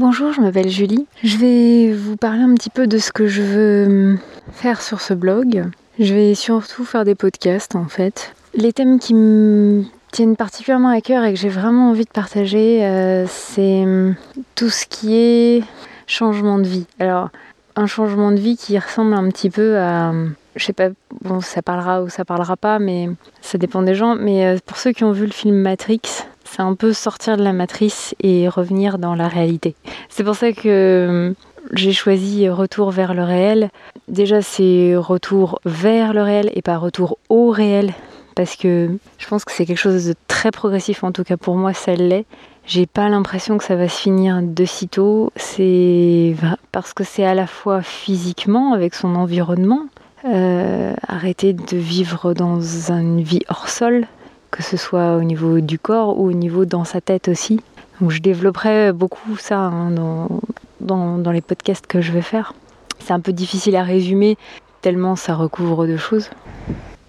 Bonjour, je m'appelle Julie. Je vais vous parler un petit peu de ce que je veux faire sur ce blog. Je vais surtout faire des podcasts en fait. Les thèmes qui me tiennent particulièrement à cœur et que j'ai vraiment envie de partager, euh, c'est tout ce qui est changement de vie. Alors, un changement de vie qui ressemble un petit peu à je sais pas, bon, ça parlera ou ça parlera pas, mais ça dépend des gens. Mais euh, pour ceux qui ont vu le film Matrix, c'est un peu sortir de la matrice et revenir dans la réalité. C'est pour ça que euh, j'ai choisi retour vers le réel. Déjà, c'est retour vers le réel et pas retour au réel. Parce que je pense que c'est quelque chose de très progressif, en tout cas pour moi, ça l'est. J'ai pas l'impression que ça va se finir de sitôt. C'est parce que c'est à la fois physiquement avec son environnement, euh, arrêter de vivre dans une vie hors sol, que ce soit au niveau du corps ou au niveau dans sa tête aussi. Je développerai beaucoup ça hein, dans, dans, les podcasts que je vais faire. C'est un peu difficile à résumer tellement ça recouvre de choses.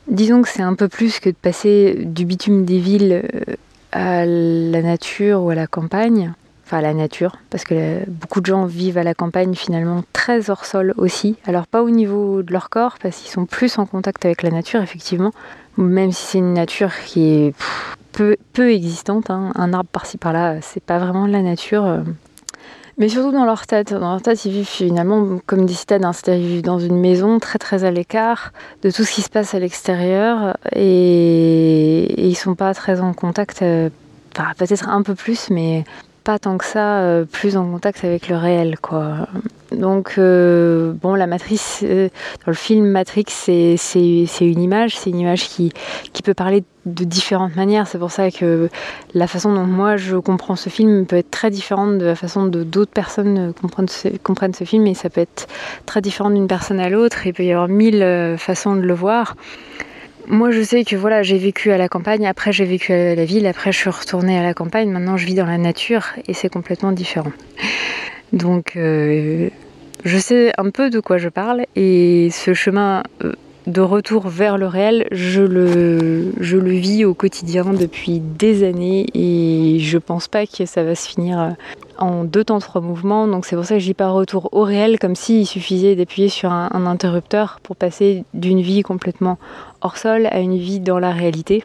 Disons que c'est un peu plus que de passer du bitume des villes euh, à la nature ou à la campagne à la nature, parce que beaucoup de gens vivent à la campagne finalement très hors sol aussi. Alors pas au niveau de leur corps, parce qu'ils sont plus en contact avec la nature effectivement, même si c'est une nature qui est peu, existante. Hein. Un arbre par-ci par-là, c'est pas vraiment la nature. Euh. Mais surtout dans leur tête. Dans leur tête, ils vivent finalement comme des citadins. C'est-à-dire ils vivent dans une maison très très à l'écart de tout ce qui se passe à l'extérieur et... et ils sont pas très en contact. Euh, enfin, peut-être un peu plus, mais tant que ça euh, plus en contact avec le réel quoi. Donc euh, bon la matrice euh, dans le film Matrix c'est, une image, c'est une image qui, qui peut parler de différentes manières. C'est pour ça que la façon dont moi je comprends ce film peut être très différente de la façon dont d'autres personnes comprennent ce, comprennent ce film et ça peut être très différent d'une personne à l'autre. Il peut y avoir mille façons de le voir. Moi, je sais que voilà, j'ai vécu à la campagne, après j'ai vécu à la ville, après je suis retournée à la campagne, maintenant je vis dans la nature et c'est complètement différent. Donc, euh, je sais un peu de quoi je parle et ce chemin euh, de retour vers le réel, je le, je le vis au quotidien depuis des années et je pense pas que ça va se finir en deux temps trois mouvements. Donc c'est pour ça que je dis pas retour au réel, comme s'il suffisait d'appuyer sur un, un interrupteur pour passer d'une vie complètement hors sol à une vie dans la réalité.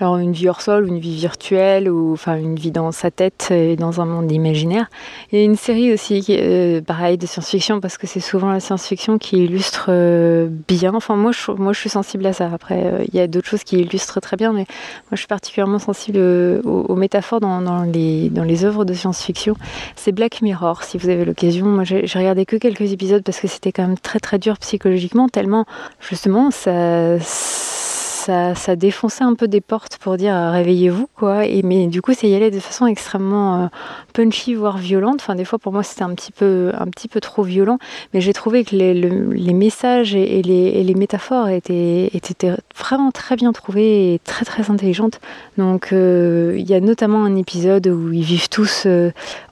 Alors une vie hors sol, une vie virtuelle, ou enfin une vie dans sa tête et dans un monde imaginaire. Il y a une série aussi, euh, pareil, de science-fiction, parce que c'est souvent la science-fiction qui illustre euh, bien. Enfin moi je, moi je suis sensible à ça. Après euh, il y a d'autres choses qui illustrent très bien, mais moi je suis particulièrement sensible aux, métaphores dans, dans, les, dans les œuvres de science-fiction. C'est Black Mirror, si vous avez l'occasion. Moi j'ai regardé que quelques épisodes parce que c'était quand même très très dur psychologiquement, tellement justement ça ça, ça, défonçait un peu des portes pour dire euh, réveillez-vous quoi. Et mais du coup, c'est y aller de façon extrêmement euh, punchy voire violente. Enfin, des fois pour moi c'était un petit peu un petit peu trop violent. Mais j'ai trouvé que les, messages et, les, métaphores étaient, vraiment très bien trouvées et très très intelligentes. Donc euh, il y a notamment un épisode où ils vivent tous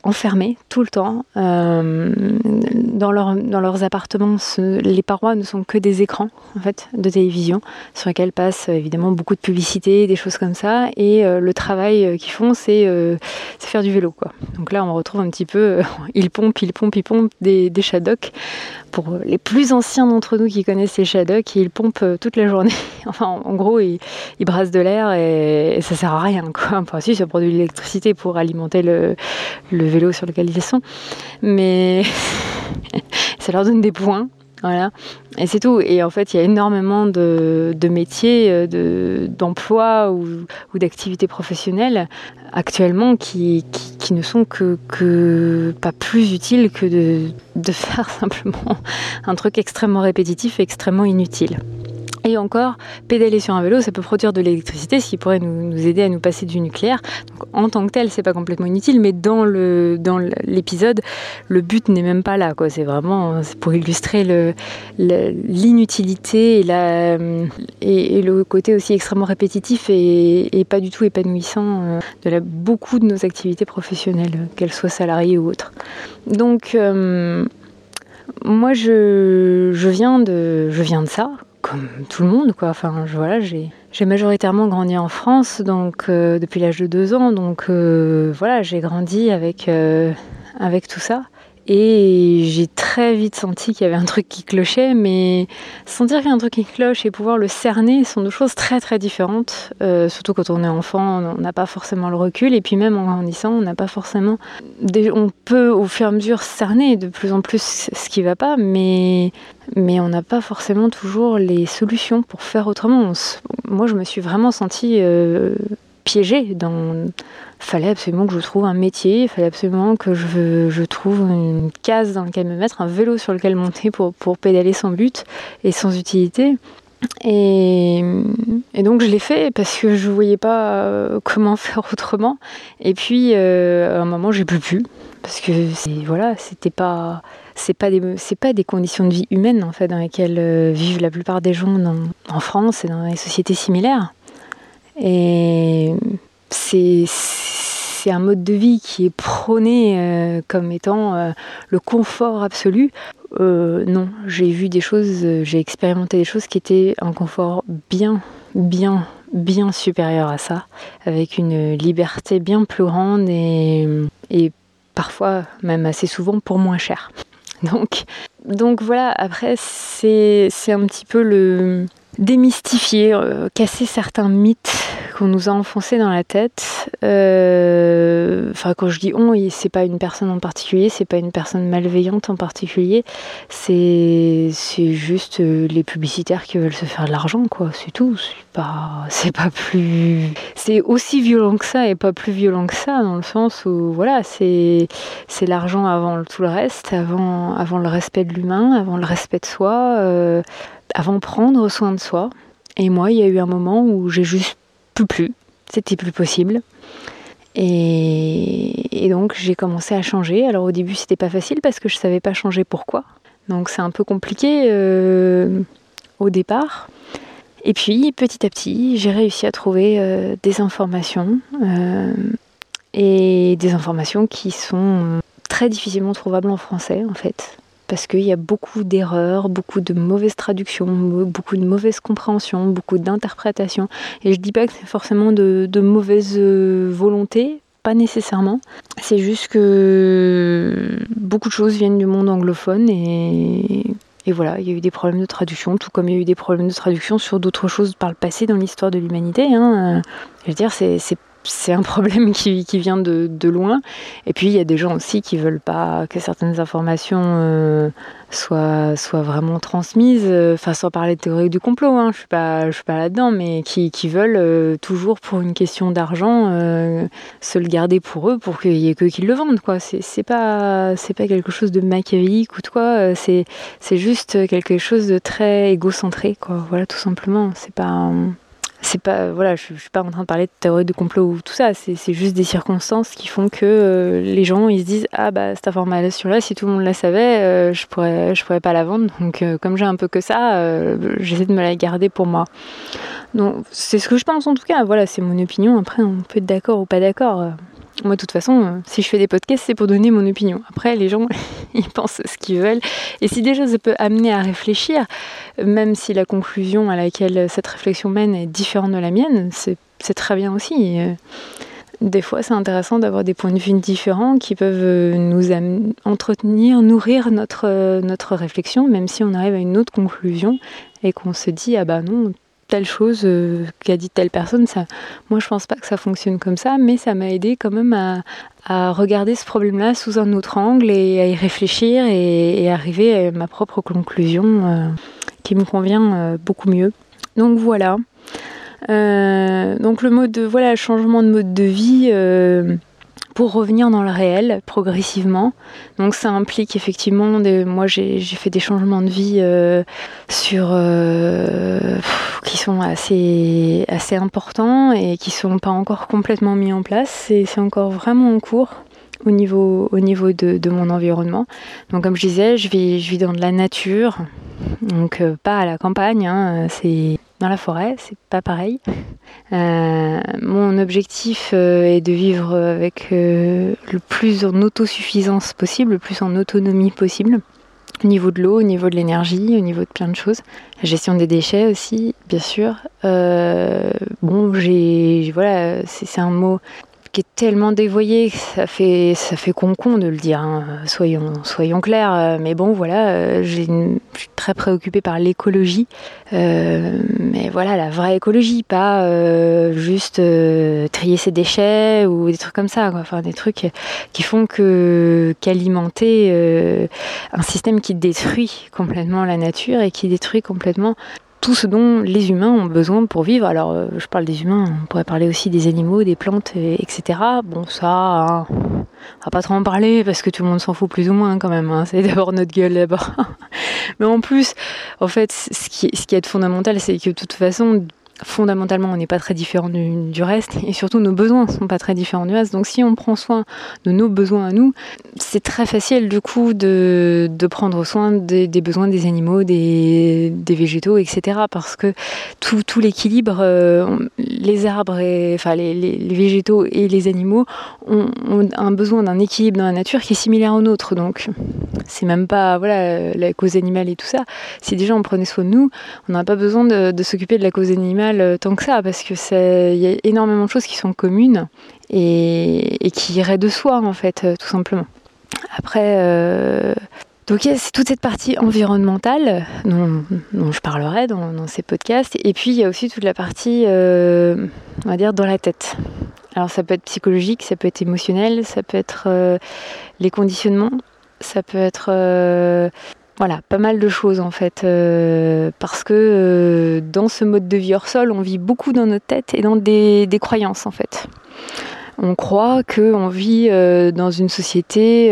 enfermés tout le temps dans leurs appartements. les parois ne sont que des écrans en fait de télévision sur lesquels passent évidemment beaucoup de publicité, des choses comme ça. Et euh, le travail euh, qu'ils font, euh, c'est faire du vélo. Quoi. Donc là, on retrouve un petit peu, ils pompent, ils pompent, ils pompent des, des Shadocks. Pour les plus anciens d'entre nous qui connaissent les Shadocks, ils pompent toute la journée. enfin, en, gros, ils, ils, brassent de l'air et, ça sert à rien. Quoi. Enfin, si, ça produit de l'électricité pour alimenter le, le vélo sur lequel ils sont. Mais ça leur donne des points voilà, et c'est tout. Et en fait, il y a énormément de, métiers, euh, de, d'emplois ou, d'activités professionnelles actuellement qui, ne sont que, pas plus utiles que de faire simplement un truc extrêmement répétitif et extrêmement inutile. Et encore, pédaler sur un vélo, ça peut produire de l'électricité, ce qui pourrait nous, aider à nous passer du nucléaire. En tant que tel, c'est pas complètement inutile, mais dans l'épisode, le but n'est même pas là. C'est vraiment pour illustrer l'inutilité et, le côté aussi extrêmement répétitif et, pas du tout épanouissant euh, de beaucoup de nos activités professionnelles, qu'elles soient salariées ou autres. Donc euh, moi, je viens de ça, comme tout le monde, quoi. Enfin, je, voilà, j'ai, majoritairement grandi en France, donc euh, depuis l'âge de deux ans, donc euh, voilà, j'ai grandi avec euh, avec tout ça. Et j'ai très vite senti qu'il y avait un truc qui clochait, mais sentir qu'il y a un truc qui cloche et pouvoir le cerner sont deux choses très très différentes. Euh, surtout quand on est enfant, on n'a pas forcément le recul, et puis même en grandissant, on n'a pas forcément. On peut au fur et à mesure cerner de plus en plus ce qui va pas, mais, mais on n'a pas forcément toujours les solutions pour faire autrement. moi, je me suis vraiment sentie euh, piégée dans fallait absolument que je trouve un métier, il fallait absolument que je, trouve une case dans laquelle me mettre, un vélo sur lequel monter pour, pédaler sans but et sans utilité. Et, et donc je l'ai fait parce que je ne voyais pas euh, comment faire autrement. Et puis euh, à un moment j'ai plus pu parce que voilà, c'était pas c'est pas des c'est pas des conditions de vie humaines en fait dans lesquelles euh, vivent la plupart des gens en France et dans les sociétés similaires. Et c'est un mode de vie qui est prôné euh, comme étant euh, le confort absolu. Euh, non, j'ai vu des choses, j'ai expérimenté des choses qui étaient un confort bien, bien, bien supérieur à ça, avec une liberté bien plus grande et, parfois même assez souvent pour moins cher. Donc voilà, après c'est un petit peu le démystifier, casser certains mythes qu'on nous a enfoncé dans la tête. Euh, enfin, quand je dis on, c'est pas une personne en particulier, c'est pas une personne malveillante en particulier, c'est juste euh, les publicitaires qui veulent se faire de l'argent, quoi. C'est tout. C'est pas, c'est pas plus. C'est aussi violent que ça et pas plus violent que ça, dans le sens où, voilà, c'est c'est l'argent avant tout le reste, avant, avant le respect de l'humain, avant le respect de soi, euh, avant prendre soin de soi. Et moi, il y a eu un moment où j'ai juste plus, c'était plus possible. Et, donc j'ai commencé à changer. Alors au début c'était pas facile parce que je savais pas changer pourquoi. Donc c'est un peu compliqué euh, au départ. Et puis petit à petit j'ai réussi à trouver euh, des informations euh, et des informations qui sont très difficilement trouvables en français en fait parce qu'il y a beaucoup d'erreurs, beaucoup de mauvaises traductions, beaucoup de mauvaises compréhensions, beaucoup d'interprétations. Et je dis pas que c'est forcément de, de mauvaise euh, volonté, pas nécessairement. C'est juste que beaucoup de choses viennent du monde anglophone et, voilà, il y a eu des problèmes de traduction, tout comme il y a eu des problèmes de traduction sur d'autres choses par le passé dans l'histoire de l'humanité. Hein. Je veux dire, c'est c'est un problème qui, vient de, loin. Et puis il y a des gens aussi qui veulent pas que certaines informations euh, soient, vraiment transmises. Enfin, sans parler de théorie du complot, hein, je suis pas, suis pas là-dedans, mais qui, veulent euh, toujours pour une question d'argent euh, se le garder pour eux, pour qu'il y ait que qu'ils le vendent. Quoi, c'est pas, quelque chose de machiavélique ou de quoi. C'est, c'est juste quelque chose de très égocentré, quoi. Voilà, tout simplement. C'est pas c'est pas voilà je, suis pas en train de parler de théorie de complot ou tout ça. C'est juste des circonstances qui font que euh, les gens ils se disent ah bah cette information là si tout le monde la savait euh, je pourrais je pourrais pas la vendre. Donc euh, comme j'ai un peu que ça j'essaie de me la garder pour moi. Donc c'est ce que je pense en tout cas. Voilà c'est mon opinion. Après on peut être d'accord ou pas d'accord moi, de toute façon, euh, si je fais des podcasts, c'est pour donner mon opinion. Après, les gens, ils pensent ce qu'ils veulent. Et si déjà ça peut amener à réfléchir, même si la conclusion à laquelle cette réflexion mène est différente de la mienne, c'est très bien aussi. Euh, des fois, c'est intéressant d'avoir des points de vue différents qui peuvent euh, nous entretenir, nourrir notre, réflexion, même si on arrive à une autre conclusion et qu'on se dit, ah bah non, telle chose euh, qu'a dit telle personne. Ça, moi, je pense pas que ça fonctionne comme ça, mais ça m'a aidé quand même à, regarder ce problème-là sous un autre angle et à y réfléchir et, arriver à ma propre conclusion euh, qui me convient euh, beaucoup mieux. Donc voilà. donc le mode de voilà changement de mode de vie pour revenir dans le réel progressivement. Donc ça implique effectivement, des, moi j'ai fait des changements de vie euh, sur euh, qui sont assez assez importants et qui sont pas encore complètement mis en place. C'est encore vraiment en cours au niveau, au niveau de, de, mon environnement. Donc comme je disais, je vis, je vis dans de la nature, donc euh, pas à la campagne, hein, c'est dans la forêt, c'est pas pareil. Euh, mon objectif euh, est de vivre avec le plus en autosuffisance possible, le plus en autonomie possible. Au niveau de l'eau, au niveau de l'énergie, au niveau de plein de choses. La gestion des déchets aussi, bien sûr. bon, j'ai, voilà, c'est un mot tellement dévoyé ça fait, ça fait con-con de le dire, hein. soyons, soyons clairs. Mais bon, voilà, je suis très préoccupée par l'écologie. mais voilà, la vraie écologie, pas juste trier ses déchets ou des trucs comme ça. Enfin, des trucs qui font que qu'alimenter un système qui détruit complètement la nature et qui détruit complètement tout ce dont les humains ont besoin pour vivre. Alors, euh, je parle des humains, on pourrait parler aussi des animaux, des plantes, etc. Bon, ça, hein, on va pas trop en parler parce que tout le monde s'en fout plus ou moins quand même. Hein. C'est d'abord notre gueule d'abord. Mais en plus, en fait, ce qui, ce qui est fondamental, c'est que de toute façon, fondamentalement, on n'est pas très différent du, reste et surtout nos besoins ne sont pas très différents du reste. Donc si on prend soin de nos besoins à nous, c'est très facile du coup de, prendre soin des, besoins des animaux, des, végétaux, etc. Parce que tout, l'équilibre, euh, les arbres, enfin les, végétaux et les animaux ont, un besoin d'un équilibre dans la nature qui est similaire au nôtre. Donc c'est même pas voilà la cause animale et tout ça. Si déjà on prenait soin de nous, on n'a pas besoin de s'occuper de la cause animale euh, tant que ça, parce que il y a énormément de choses qui sont communes et, qui iraient de soi, en fait, euh, tout simplement. Après, euh, donc il y a toute cette partie environnementale dont, je parlerai dans, ces podcasts, et puis il y a aussi toute la partie, on va dire, dans la tête. Alors ça peut être psychologique, ça peut être émotionnel, ça peut être les conditionnements, ça peut être voilà, pas mal de choses en fait, euh, parce que euh, dans ce mode de vie hors sol, on vit beaucoup dans notre tête et dans des, croyances en fait. On croit qu'on vit euh, dans une société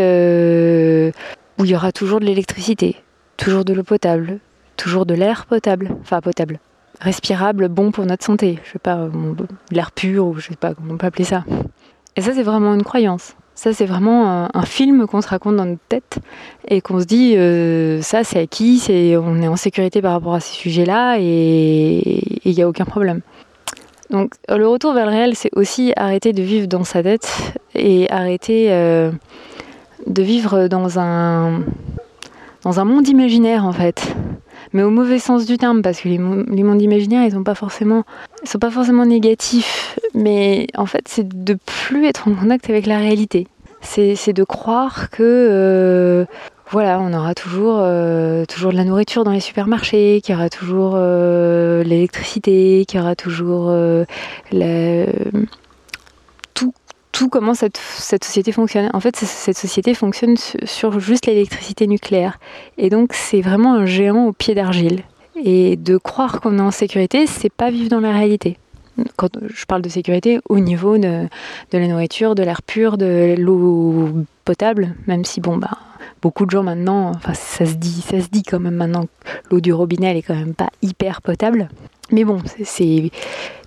où il y aura toujours de l'électricité, toujours de l'eau potable, toujours de l'air potable, enfin potable, respirable, bon pour notre santé. Je sais pas, l'air pur ou je sais pas comment on peut appeler ça. Et ça, c'est vraiment une croyance. Ça, c'est vraiment un, film qu'on se raconte dans notre tête et qu'on se dit, euh, ça, c'est acquis, c'est, on est en sécurité par rapport à ces sujets-là et il n'y a aucun problème. Donc, le retour vers le réel, c'est aussi arrêter de vivre dans sa tête et arrêter euh, de vivre dans un, dans un monde imaginaire, en fait mais au mauvais sens du terme, parce que les, mondes imaginaires, ils sont pas forcément, sont pas forcément négatifs, mais en fait, c'est de plus être en contact avec la réalité. C'est de croire que euh, voilà, on aura toujours, euh, toujours de la nourriture dans les supermarchés, qu'il y aura toujours euh, l'électricité, qu'il y aura toujours la, tout comment cette, société fonctionne. En fait, cette société fonctionne sur juste l'électricité nucléaire. Et donc, c'est vraiment un géant au pied d'argile. Et de croire qu'on est en sécurité, c'est pas vivre dans la réalité. Quand je parle de sécurité, au niveau de, la nourriture, de l'air pur, de l'eau potable, même si bon bah beaucoup de gens maintenant, enfin ça se dit, ça se dit quand même maintenant, l'eau du robinet elle est quand même pas hyper potable. Mais bon, c'est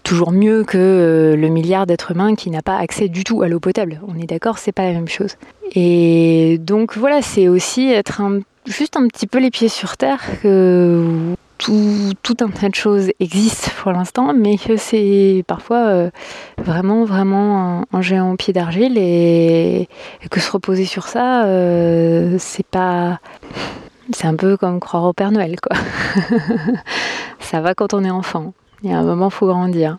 toujours mieux que euh, le milliard d'êtres humains qui n'a pas accès du tout à l'eau potable. On est d'accord, c'est pas la même chose. Et donc voilà, c'est aussi être juste un petit peu les pieds sur terre que tout, un tas de choses existent pour l'instant, mais que c'est parfois euh, vraiment, vraiment un, géant au pied d'argile et, que se reposer sur ça, euh, c'est pas. C'est un peu comme croire au Père Noël, quoi. ça va quand on est enfant. Il y a un moment, faut grandir.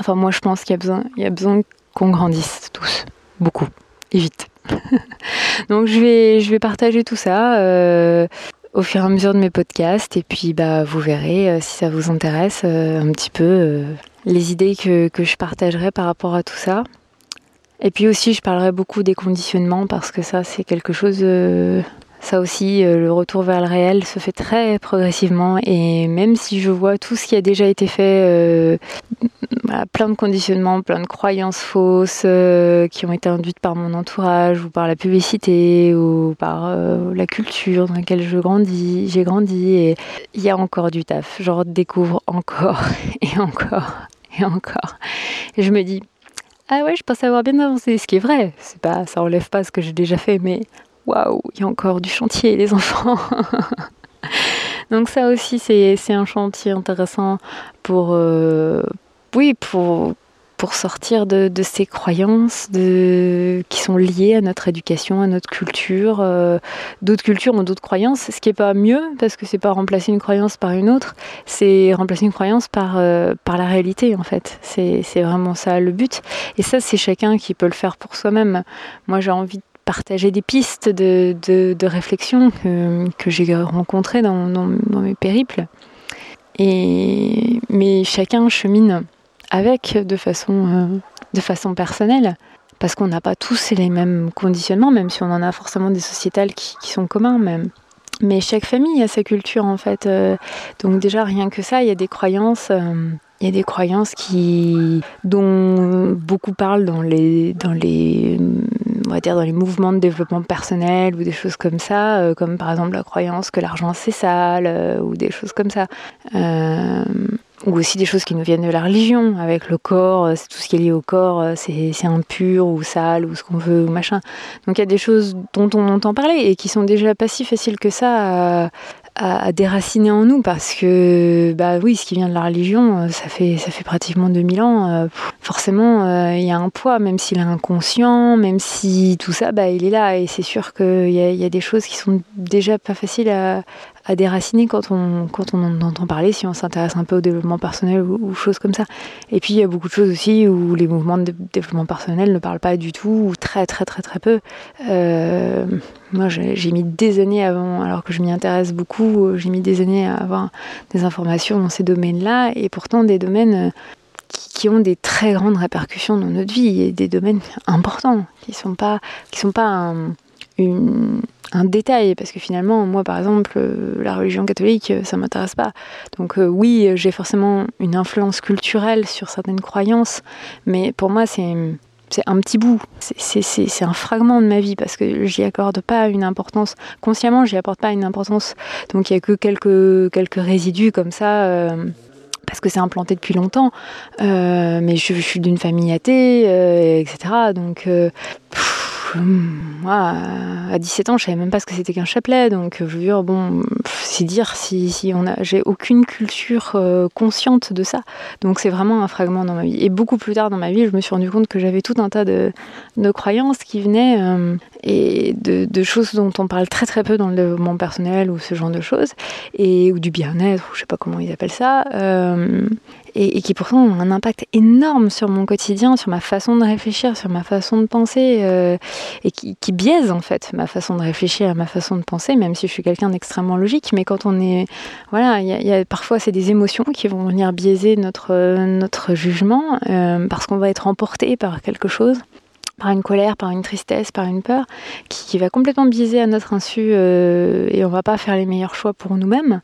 Enfin, moi, je pense qu'il y a besoin, qu'on grandisse tous, beaucoup, et vite. Donc, je vais, je vais partager tout ça euh, au fur et à mesure de mes podcasts, et puis, bah, vous verrez euh, si ça vous intéresse euh, un petit peu les idées que, que je partagerai par rapport à tout ça. Et puis aussi, je parlerai beaucoup des conditionnements parce que ça, c'est quelque chose ça aussi, euh, le retour vers le réel se fait très progressivement et même si je vois tout ce qui a déjà été fait, euh, plein de conditionnements, plein de croyances fausses euh, qui ont été induites par mon entourage ou par la publicité ou par la culture dans laquelle je grandis, j'ai grandi il y a encore du taf. Je redécouvre encore et encore et encore. Et je me dis, ah ouais, je pense avoir bien avancé, ce qui est vrai. C'est pas, ça enlève pas ce que j'ai déjà fait, mais waouh, il y a encore du chantier, les enfants. Donc ça aussi, c'est un chantier intéressant pour, euh, oui, pour pour sortir de, ces croyances de, qui sont liées à notre éducation, à notre culture. Euh, d'autres cultures ont d'autres croyances, ce qui n'est pas mieux, parce que c'est pas remplacer une croyance par une autre, c'est remplacer une croyance par, euh, par la réalité, en fait. C'est vraiment ça le but. Et ça, c'est chacun qui peut le faire pour soi-même. Moi, j'ai envie de partager des pistes de, de, réflexion que, que j'ai rencontrées dans, dans, mes périples. Et, mais chacun chemine avec de façon, euh, de façon personnelle. Parce qu'on n'a pas tous les mêmes conditionnements, même si on en a forcément des sociétales qui, sont communs même. Mais chaque famille a sa culture en fait. Euh. donc déjà rien que ça, il y a des croyances. Euh, il y a des croyances qui, dont beaucoup parlent dans les, dans les, on va dire dans les mouvements de développement personnel ou des choses comme ça, comme par exemple la croyance que l'argent c'est sale ou des choses comme ça ou aussi des choses qui nous viennent de la religion, avec le corps, euh, c'est tout ce qui est lié au corps, euh, c'est impur ou sale ou ce qu'on veut ou machin. Donc il y a des choses dont on entend parler et qui sont déjà pas si faciles que ça à, à, déraciner en nous parce que bah oui ce qui vient de la religion euh, ça fait ça fait pratiquement 2000 ans forcément il y a un poids même s'il est inconscient même si tout ça bah il est là. Et c'est sûr qu'il y, y, a des choses qui sont déjà pas faciles à, à déraciner quand on, quand on en entend parler, si on s'intéresse un peu au développement personnel ou, choses comme ça. Et puis il y a beaucoup de choses aussi où les mouvements de développement personnel ne parlent pas du tout, ou très très très très peu. Euh, moi j'ai mis des années avant, alors que je m'y intéresse beaucoup, j'ai mis des années à avoir des informations dans ces domaines-là, et pourtant des domaines qui, ont des très grandes répercussions dans notre vie, et des domaines importants, qui ne sont pas, qui sont pas un, une, un détail parce que finalement moi par exemple euh, la religion catholique euh, ça m'intéresse pas. Donc euh, oui j'ai forcément une influence culturelle sur certaines croyances mais pour moi c'est c'est un petit bout, c'est un fragment de ma vie parce que j'y accorde pas une importance, consciemment j'y apporte pas une importance, donc il y a que quelques, quelques résidus comme ça, parce que c'est implanté depuis longtemps, mais je, suis d'une famille athée, etc. Donc moi, à 17 ans, je savais même pas ce que c'était qu'un chapelet, donc je veux dire, bon, c'est dire si, on a, j'ai aucune culture euh, consciente de ça, donc c'est vraiment un fragment dans ma vie. Et beaucoup plus tard dans ma vie, je me suis rendu compte que j'avais tout un tas de, de croyances qui venaient euh, et de, de, choses dont on parle très très peu dans le développement personnel ou ce genre de choses, et ou du bien-être, ou je sais pas comment ils appellent ça. Euh, et, qui pourtant ont un impact énorme sur mon quotidien, sur ma façon de réfléchir, sur ma façon de penser, euh, et qui, biaisent en fait ma façon de réfléchir, ma façon de penser, même si je suis quelqu'un d'extrêmement logique. Mais quand on est, voilà, parfois c'est des émotions qui vont venir biaiser notre notre jugement euh, parce qu'on va être emporté par quelque chose par une colère, par une tristesse, par une peur, qui, va complètement biaiser à notre insu euh, et on va pas faire les meilleurs choix pour nous-mêmes.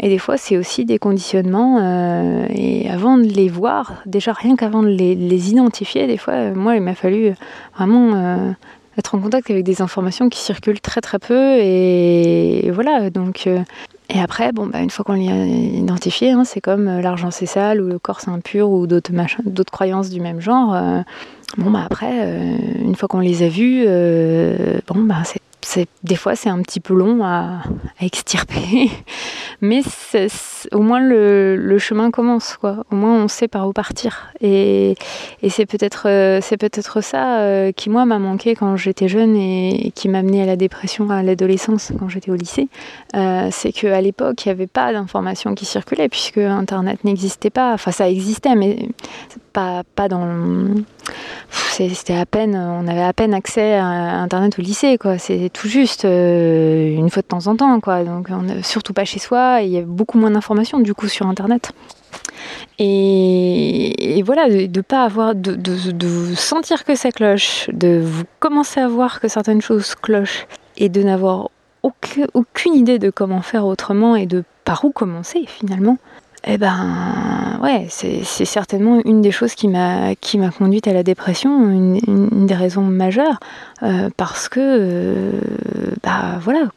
Et des fois, c'est aussi des conditionnements. Euh, et avant de les voir, déjà rien qu'avant de les, identifier, des fois, moi, il m'a fallu vraiment euh, être en contact avec des informations qui circulent très très peu. Et, voilà, donc. et après, bon, bah, une fois qu'on les a identifiés, hein, c'est comme l'argent c'est sale ou le corps c'est impur ou d'autres croyances du même genre. Bon, bah après, euh, une fois qu'on les a vus, euh, bon, bah c'est des fois c'est un petit peu long à, extirper, mais au moins le, chemin commence, quoi. Au moins on sait par où partir. Et, c'est peut-être euh, c'est peut-être ça qui moi m'a manqué quand j'étais jeune et, qui m'a amené à la dépression à l'adolescence quand j'étais au lycée. C'est qu'à l'époque il n'y avait pas d'informations qui circulaient puisque Internet n'existait pas. Enfin ça existait, mais pas pas dans c'était à peine on avait à peine accès à internet au lycée quoi c'est tout juste euh, une fois de temps en temps, quoi. Donc, on surtout pas chez soi. il y a beaucoup moins d'informations du coup sur Internet. Et, voilà, de, de, pas avoir, de, de, sentir que ça cloche, de vous commencer à voir que certaines choses clochent et de n'avoir aucune, aucune idée de comment faire autrement et de par où commencer finalement eh ben, ouais, c'est certainement une des choses qui m'a qui m'a conduite à la dépression, une, des raisons majeures, euh, parce que, euh, bah voilà,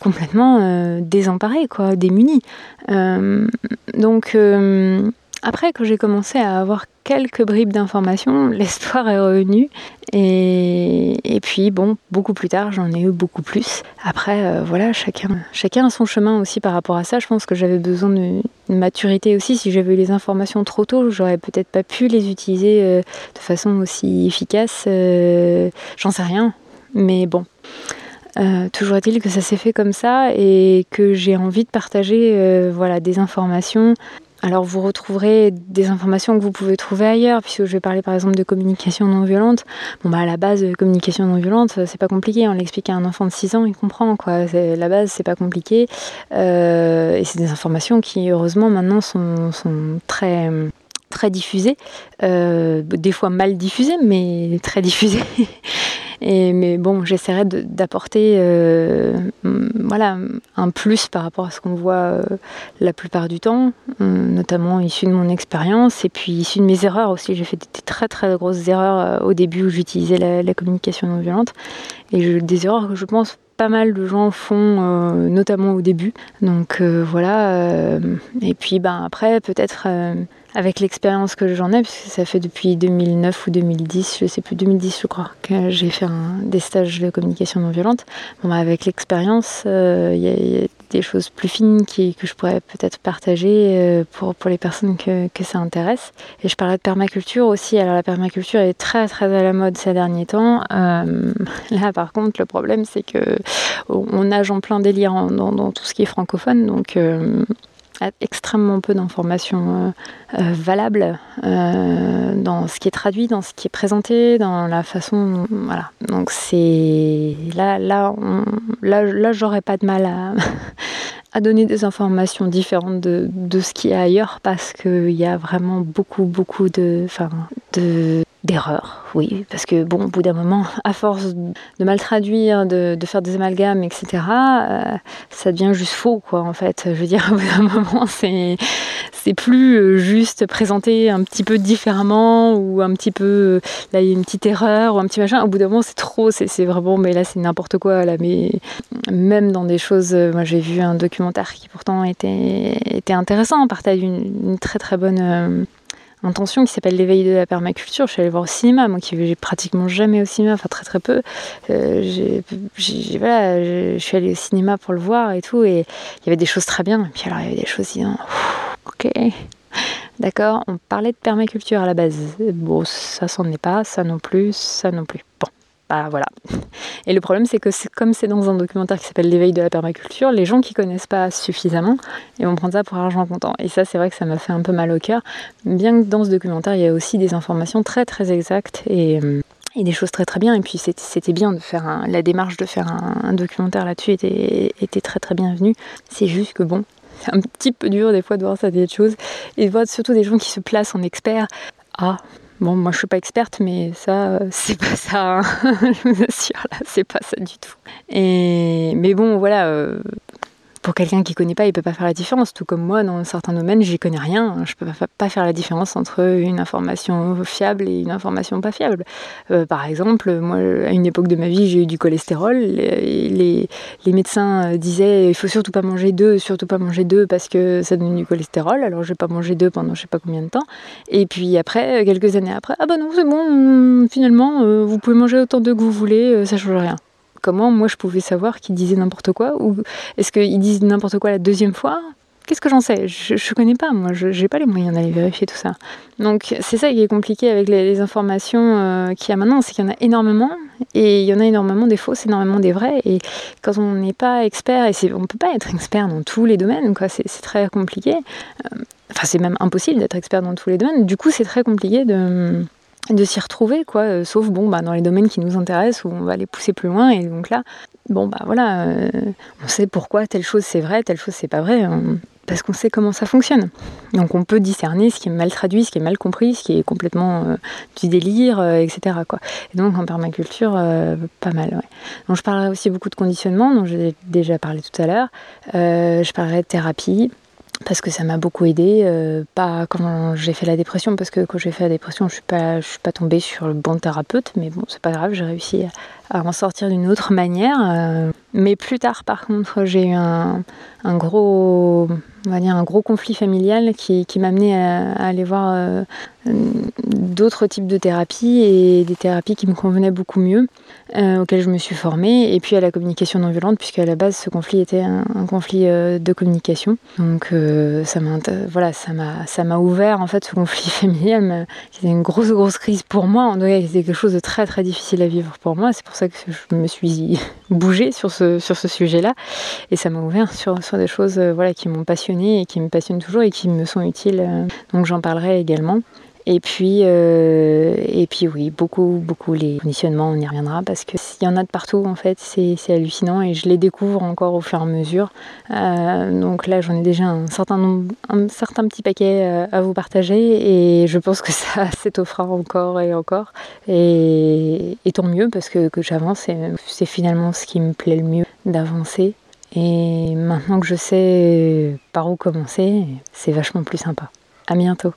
complètement euh, désemparée, quoi, démunie. donc après, quand j'ai commencé à avoir quelques bribes d'informations, l'espoir est revenu. Et, puis, bon, beaucoup plus tard, j'en ai eu beaucoup plus. Après, euh, voilà, chacun, chacun a son chemin aussi par rapport à ça. Je pense que j'avais besoin de, maturité aussi. Si j'avais eu les informations trop tôt, j'aurais peut-être pas pu les utiliser euh, de façon aussi efficace. Euh, j'en sais rien. Mais bon. toujours est-il que ça s'est fait comme ça et que j'ai envie de partager voilà, des informations alors vous retrouverez des informations que vous pouvez trouver ailleurs, puisque je vais parler par exemple de communication non violente. Bon bah à la base, communication non violente, c'est pas compliqué. On l'explique à un enfant de 6 ans, il comprend quoi. La base, c'est pas compliqué. Euh, et c'est des informations qui heureusement maintenant sont, très très diffusées, euh, des fois mal diffusées, mais très diffusées. mais bon, j'essaierai d'apporter euh, voilà, un plus par rapport à ce qu'on voit euh, la plupart du temps, euh, notamment issu de mon expérience et puis issu de mes erreurs aussi. J'ai fait des très très grosses erreurs au début où j'utilisais la, communication non violente et des erreurs que je pense pas mal de gens font, notamment au début. Donc voilà. et puis ben, après, peut-être avec l'expérience que j'en ai, puisque ça fait depuis 2009 ou 2010, je sais plus, 2010 je crois, que j'ai fait des stages de communication non violente. Bon, bah, avec l'expérience, euh, des choses plus fines qui, que je pourrais peut-être partager euh, pour, pour les personnes que, que, ça intéresse. Et je parlais de permaculture aussi. Alors la permaculture est très très à la mode ces derniers temps. Euh, là par contre, le problème c'est que on nage en plein délire dans, dans, tout ce qui est francophone, donc extrêmement peu d'informations euh, euh, valables euh, dans ce qui est traduit, dans ce qui est présenté, dans la façon. Voilà. Donc c'est là, là, là, là, j'aurais pas de mal à, à donner des informations différentes de, de ce qu'il y a ailleurs parce qu'il y a vraiment beaucoup, beaucoup de, enfin, de d'erreurs, oui, parce que bon, au bout d'un moment, à force de mal traduire, de, de faire des amalgames, etc., euh, ça devient juste faux, quoi, en fait. Je veux dire, au bout d'un moment, c'est c'est plus euh, juste présenté un petit peu différemment ou un petit peu là il y a une petite erreur ou un petit machin. Au bout d'un moment, c'est trop, c'est vraiment, mais là c'est n'importe quoi là. Mais même dans des choses, euh, moi j'ai vu un qui pourtant était était intéressant, partage d'une très très bonne intention qui s'appelle l'éveil de la permaculture. Je suis allée voir au cinéma, moi qui vais pratiquement jamais au cinéma, enfin très très peu. Euh, voilà, je suis allée au cinéma pour le voir et tout, et il y avait des choses très bien. Et puis alors il y avait des choses disant, ok, d'accord, on parlait de permaculture à la base. Bon, ça s'en est pas, ça non plus, ça non plus. Bah, voilà. Et le problème, c'est que comme c'est dans un documentaire qui s'appelle L'éveil de la permaculture, les gens qui connaissent pas suffisamment, ils vont prendre ça pour argent comptant. Et ça, c'est vrai que ça m'a fait un peu mal au cœur. Bien que dans ce documentaire, il y a aussi des informations très très exactes et, euh, des choses très très bien. Et puis c'était bien de faire la démarche de faire un, documentaire là-dessus était, était très très bienvenue. C'est juste que bon, c'est un petit peu dur des fois de voir ça des choses et de voir surtout des gens qui se placent en experts. Ah, Bon, moi je suis pas experte, mais ça, c'est pas ça. Hein. je vous assure, là, c'est pas ça du tout. Et mais bon, voilà, euh, pour quelqu'un qui connaît pas, il peut pas faire la différence. Tout comme moi, dans certains domaines, j'y connais rien. Je peux pas faire la différence entre une information fiable et une information pas fiable. Euh, par exemple, moi, à une époque de ma vie, j'ai eu du cholestérol. Les, les, médecins disaient il faut surtout pas manger deux, surtout pas manger deux parce que ça donne du cholestérol. Alors, j'ai pas mangé deux pendant je sais pas combien de temps. Et puis après, quelques années après, ah bah non, c'est bon, finalement, euh, vous pouvez manger autant d'œufs que vous voulez, euh, ça change rien comment moi je pouvais savoir qu'ils disaient n'importe quoi Ou est-ce qu'ils disent n'importe quoi la deuxième fois? Qu'est-ce que j'en sais? Je ne connais pas, moi, je n'ai pas les moyens d'aller vérifier tout ça. Donc c'est ça qui est compliqué avec les, informations euh, qu'il y a maintenant, c'est qu'il y en a énormément, et il y en a énormément des fausses, énormément des vraies, et quand on n'est pas expert, et on ne peut pas être expert dans tous les domaines, quoi, c'est, très compliqué, euh, enfin c'est même impossible d'être expert dans tous les domaines, du coup c'est très compliqué de de s'y retrouver, quoi. Euh, sauf bon, bah, dans les domaines qui nous intéressent où on va les pousser plus loin. Et donc là, bon, bah voilà, euh, on sait pourquoi telle chose c'est vrai, telle chose c'est pas vrai, parce qu'on sait comment ça fonctionne. Donc on peut discerner ce qui est mal traduit, ce qui est mal compris, ce qui est complètement euh, du délire, etc. Quoi. Et donc en permaculture, pas mal. Donc je parlerai aussi beaucoup de conditionnement, dont j'ai déjà parlé tout à l'heure. je parlerai de thérapie parce que ça m'a beaucoup aidé. Euh, pas quand j'ai fait la dépression, parce que quand j'ai fait la dépression, je suis pas, je suis pas tombée sur le bon thérapeute, mais bon, c'est pas grave, j'ai réussi à en sortir d'une autre manière. mais plus tard, par contre, j'ai eu un, gros, on va dire un gros conflit familial qui, m'a amené à, aller voir d'autres types de thérapies et des thérapies qui me convenaient beaucoup mieux, auxquelles je me suis formée, et puis à la communication non violente, puisque à la base ce conflit était un, conflit de communication. Donc ça m'a, voilà, ça m'a, ça m'a ouvert en fait ce conflit familial, qui une grosse grosse crise pour moi. En tout cas, c'était quelque chose de très très difficile à vivre pour moi. C'est pour que je me suis bougée sur ce sujet-là, et ça m'a ouvert sur des choses voilà qui m'ont passionnée et qui me passionnent toujours et qui me sont utiles. Donc j'en parlerai également. Et puis, euh, et puis oui, beaucoup, beaucoup les conditionnements, on y reviendra parce qu'il y en a de partout en fait, c'est hallucinant et je les découvre encore au fur et à mesure. Euh, donc là, j'en ai déjà un certain nombre, un certain petit paquet euh, à vous partager et je pense que ça s'étoffera encore et encore. Et, tant mieux parce que, que j'avance et c'est finalement ce qui me plaît le mieux d'avancer. Et maintenant que je sais par où commencer, c'est vachement plus sympa. À bientôt.